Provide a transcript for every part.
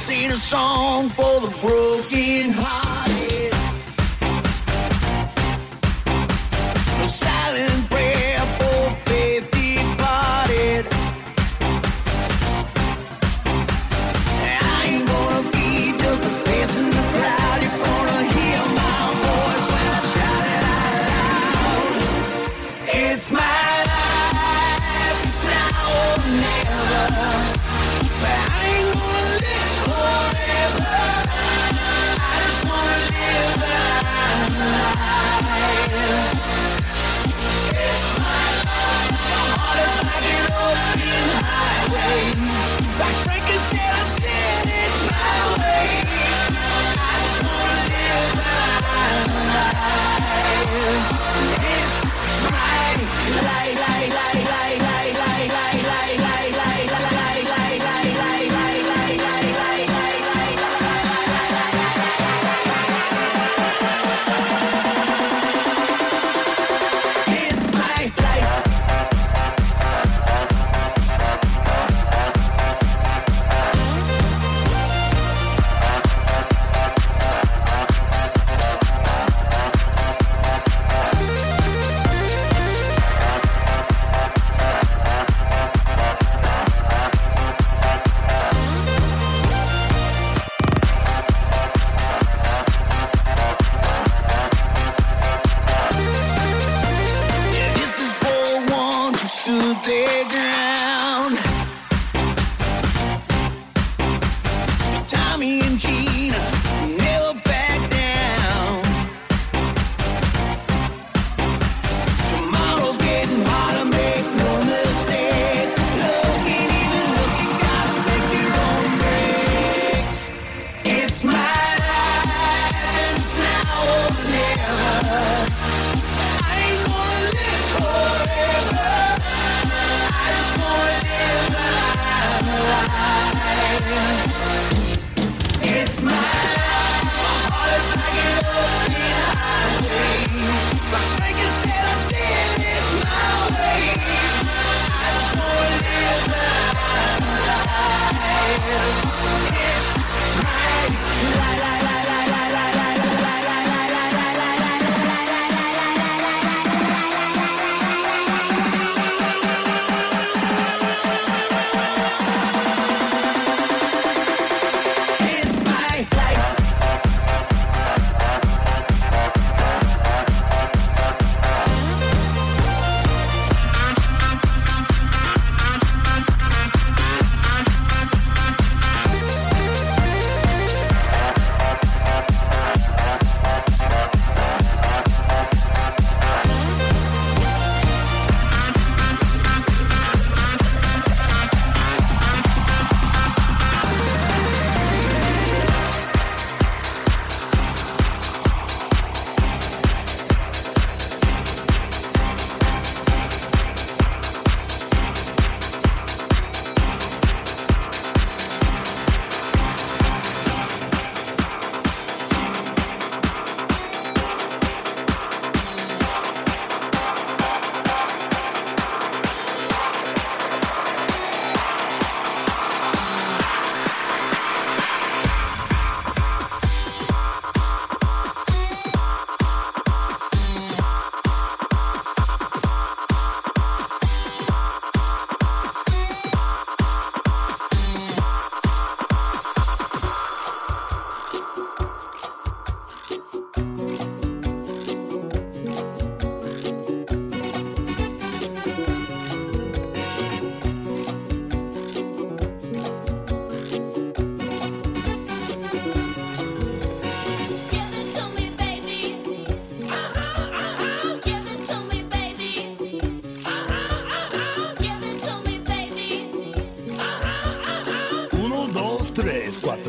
sing a song for the broken hearted. Silence.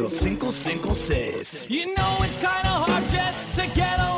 4, 5, 6. You know it's kinda hard just to get along.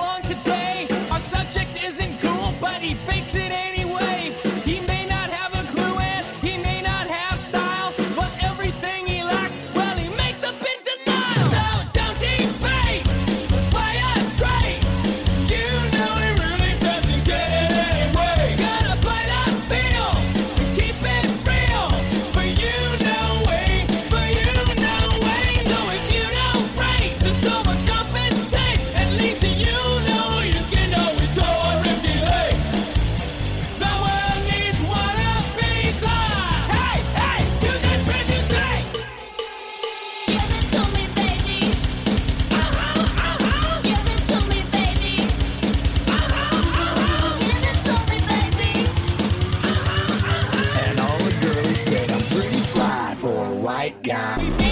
White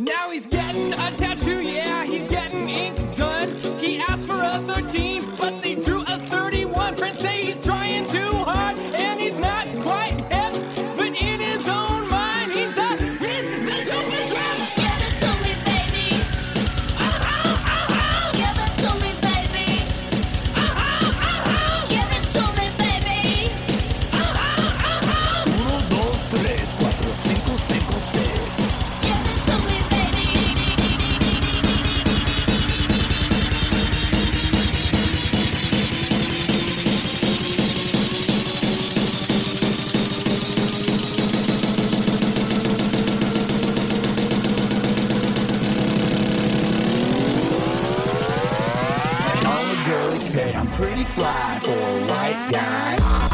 Now he's getting a And